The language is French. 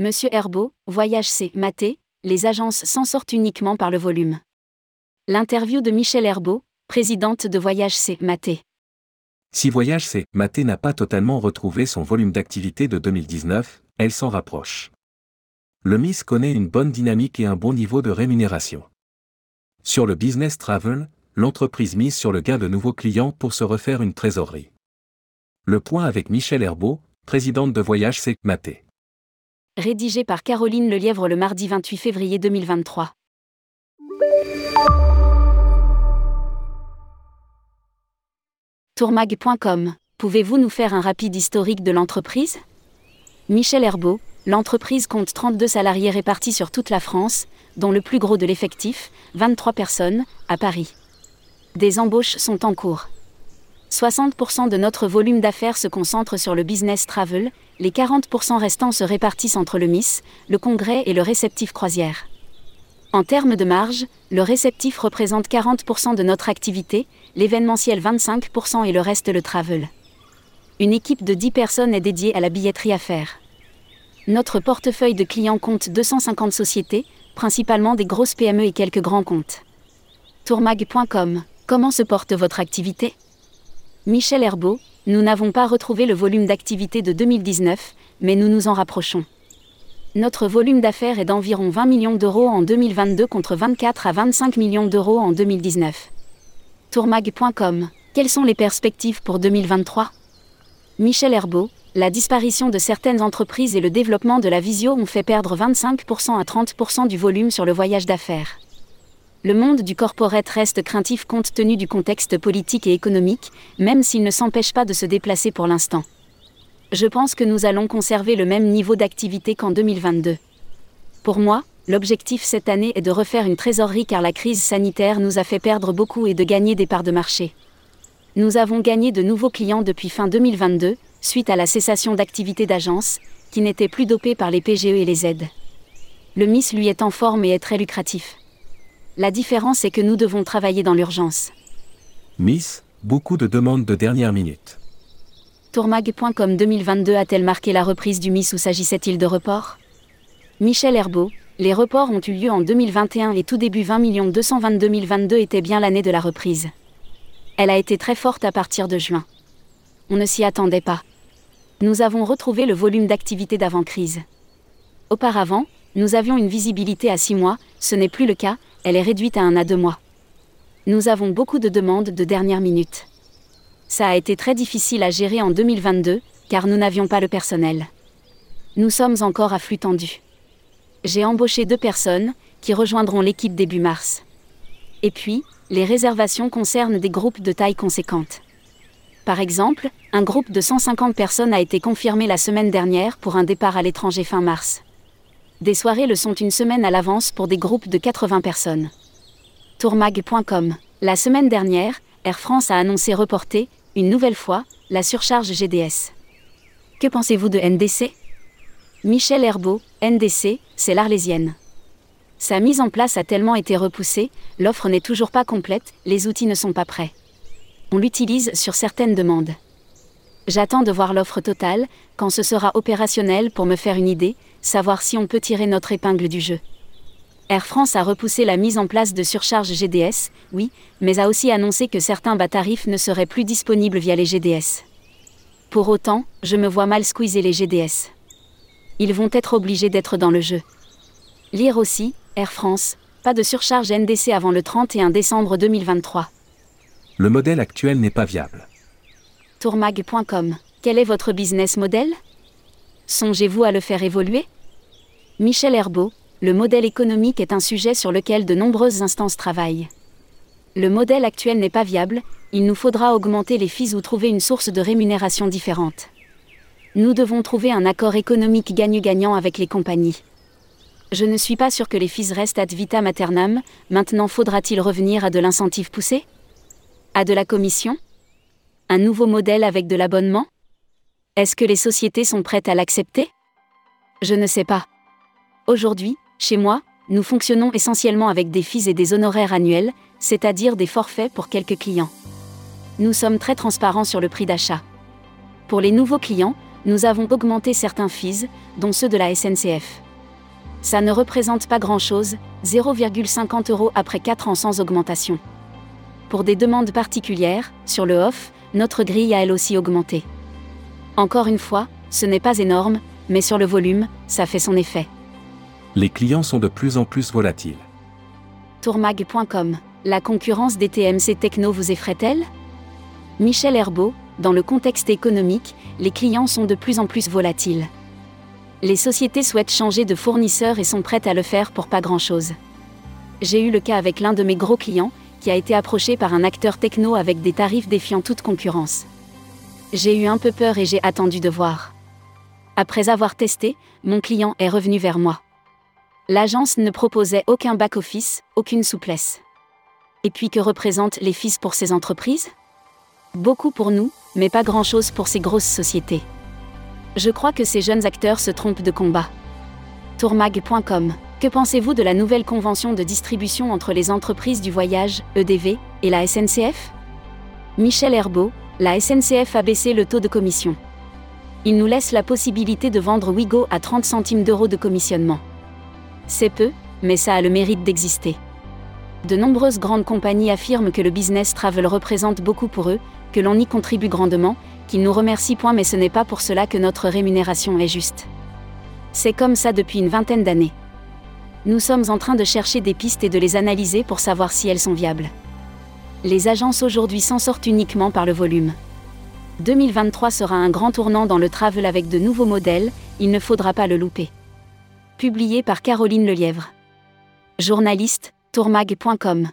Monsieur Herbeau, Voyage C. Maté, les agences s'en sortent uniquement par le volume. L'interview de Michel Herbeau, présidente de Voyage C. Maté. Si Voyage C. Maté n'a pas totalement retrouvé son volume d'activité de 2019, elle s'en rapproche. Le MIS connaît une bonne dynamique et un bon niveau de rémunération. Sur le business travel, l'entreprise mise sur le gain de nouveaux clients pour se refaire une trésorerie. Le point avec Michel Herbeau, présidente de Voyage C. Maté. Rédigé par Caroline Lelièvre le mardi 28 février 2023. Tourmag.com. Pouvez-vous nous faire un rapide historique de l'entreprise? Michel Herbeau, l'entreprise compte 32 salariés répartis sur toute la France, dont le plus gros de l'effectif, 23 personnes, à Paris. Des embauches sont en cours. 60% de notre volume d'affaires se concentre sur le business travel, les 40% restants se répartissent entre le MIS, le congrès et le réceptif croisière. En termes de marge, le réceptif représente 40% de notre activité, l'événementiel 25% et le reste le travel. Une équipe de 10 personnes est dédiée à la billetterie affaires. Notre portefeuille de clients compte 250 sociétés, principalement des grosses PME et quelques grands comptes. Tourmag.com Comment se porte votre activité? Michel Herbeau, nous n'avons pas retrouvé le volume d'activité de 2019, mais nous nous en rapprochons. Notre volume d'affaires est d'environ 20 millions d'euros en 2022 contre 24 à 25 millions d'euros en 2019. Tourmag.com Quelles sont les perspectives pour 2023 Michel Herbeau, la disparition de certaines entreprises et le développement de la visio ont fait perdre 25% à 30% du volume sur le voyage d'affaires. Le monde du corporate reste craintif compte tenu du contexte politique et économique, même s'il ne s'empêche pas de se déplacer pour l'instant je pense que nous allons conserver le même niveau d'activité qu'en 2022. Pour moi, l'objectif cette année est de refaire une trésorerie car la crise sanitaire nous a fait perdre beaucoup et de gagner des parts de marché. Nous avons gagné de nouveaux clients depuis fin 2022, suite à la cessation d'activité d'agence, qui n'était plus dopée par les PGE et les aides. Le MIS lui est en forme et est très lucratif. La différence est que nous devons travailler dans l'urgence. Miss, beaucoup de demandes de dernière minute. Tourmag.com 2022 a-t-elle marqué la reprise du Miss ou s'agissait-il de report? Michel Herbeau, les reports ont eu lieu en 2021 et tout début 20 222 2022 était bien l'année de la reprise. Elle a été très forte à partir de juin. On ne s'y attendait pas. Nous avons retrouvé le volume d'activité d'avant-crise. Auparavant, nous avions une visibilité à 6 mois, ce n'est plus le cas, elle est réduite à 1 à 2 mois. Nous avons beaucoup de demandes de dernière minute ça a été très difficile à gérer en 2022, car nous n'avions pas le personnel. Nous sommes encore à flux tendu. J'ai embauché deux personnes, qui rejoindront l'équipe début mars. Et puis, les réservations concernent des groupes de taille conséquente. Par exemple, un groupe de 150 personnes a été confirmé la semaine dernière pour un départ à l'étranger fin mars. Des soirées le sont une semaine à l'avance pour des groupes de 80 personnes. Tourmag.com La semaine dernière, Air France a annoncé reporter, une nouvelle fois, la surcharge GDS. Que pensez-vous de NDC Michel Herbeau, NDC, c'est l'Arlésienne. Sa mise en place a tellement été repoussée, l'offre n'est toujours pas complète, les outils ne sont pas prêts. On l'utilise sur certaines demandes. J'attends de voir l'offre totale, quand ce sera opérationnel pour me faire une idée, savoir si on peut tirer notre épingle du jeu. Air France a repoussé la mise en place de surcharge GDS, oui, mais a aussi annoncé que certains bas tarifs ne seraient plus disponibles via les GDS. Pour autant, je me vois mal squeezer les GDS. Ils vont être obligés d'être dans le jeu. Lire aussi, Air France, pas de surcharge NDC avant le 31 décembre 2023. Le modèle actuel n'est pas viable. Tourmag.com, quel est votre business model? Songez-vous à le faire évoluer? Michel Herbeau, le modèle économique est un sujet sur lequel de nombreuses instances travaillent. Le modèle actuel n'est pas viable, il nous faudra augmenter les fees ou trouver une source de rémunération différente. Nous devons trouver un accord économique gagnant-gagnant avec les compagnies. Je ne suis pas sûr que les fees restent ad vitam aeternam, maintenant faudra-t-il revenir à de l'incentive poussé? À de la commission? Un nouveau modèle avec de l'abonnement? Est-ce que les sociétés sont prêtes à l'accepter? Je ne sais pas. Aujourd'hui, chez moi, nous fonctionnons essentiellement avec des fees et des honoraires annuels, c'est-à-dire des forfaits pour quelques clients. Nous sommes très transparents sur le prix d'achat. Pour les nouveaux clients, nous avons augmenté certains fees, dont ceux de la SNCF. Ça ne représente pas grand-chose, 0,50 euros après 4 ans sans augmentation. Pour des demandes particulières, sur le off, notre grille a elle aussi augmenté. Encore une fois, ce n'est pas énorme, mais sur le volume, ça fait son effet. Les clients sont de plus en plus volatiles. Tourmag.com La concurrence des TMC Techno vous effraie-t-elle? Michel Herbeau, dans le contexte économique, les clients sont de plus en plus volatiles. Les sociétés souhaitent changer de fournisseur et sont prêtes à le faire pour pas grand-chose. J'ai eu le cas avec l'un de mes gros clients, qui a été approché par un acteur techno avec des tarifs défiant toute concurrence. J'ai eu un peu peur et j'ai attendu de voir. Après avoir testé, mon client est revenu vers moi. L'agence ne proposait aucun back-office, aucune souplesse. Et puis que représentent les fils pour ces entreprises? Beaucoup pour nous, mais pas grand-chose pour ces grosses sociétés. Je crois que ces jeunes acteurs se trompent de combat. Tourmag.com Que pensez-vous de la nouvelle convention de distribution entre les entreprises du voyage, EDV, et la SNCF Michel Herbeau, la SNCF a baissé le taux de commission. Il nous laisse la possibilité de vendre Wigo à 30 centimes d'euros de commissionnement. C'est peu, mais ça a le mérite d'exister. De nombreuses grandes compagnies affirment que le business travel représente beaucoup pour eux, que l'on y contribue grandement, qu'ils nous remercient point mais ce n'est pas pour cela que notre rémunération est juste. C'est comme ça depuis une vingtaine d'années. Nous sommes en train de chercher des pistes et de les analyser pour savoir si elles sont viables. Les agences aujourd'hui s'en sortent uniquement par le volume. 2023 sera un grand tournant dans le travel avec de nouveaux modèles, il ne faudra pas le louper publié par Caroline Lelièvre. Journaliste, tourmag.com.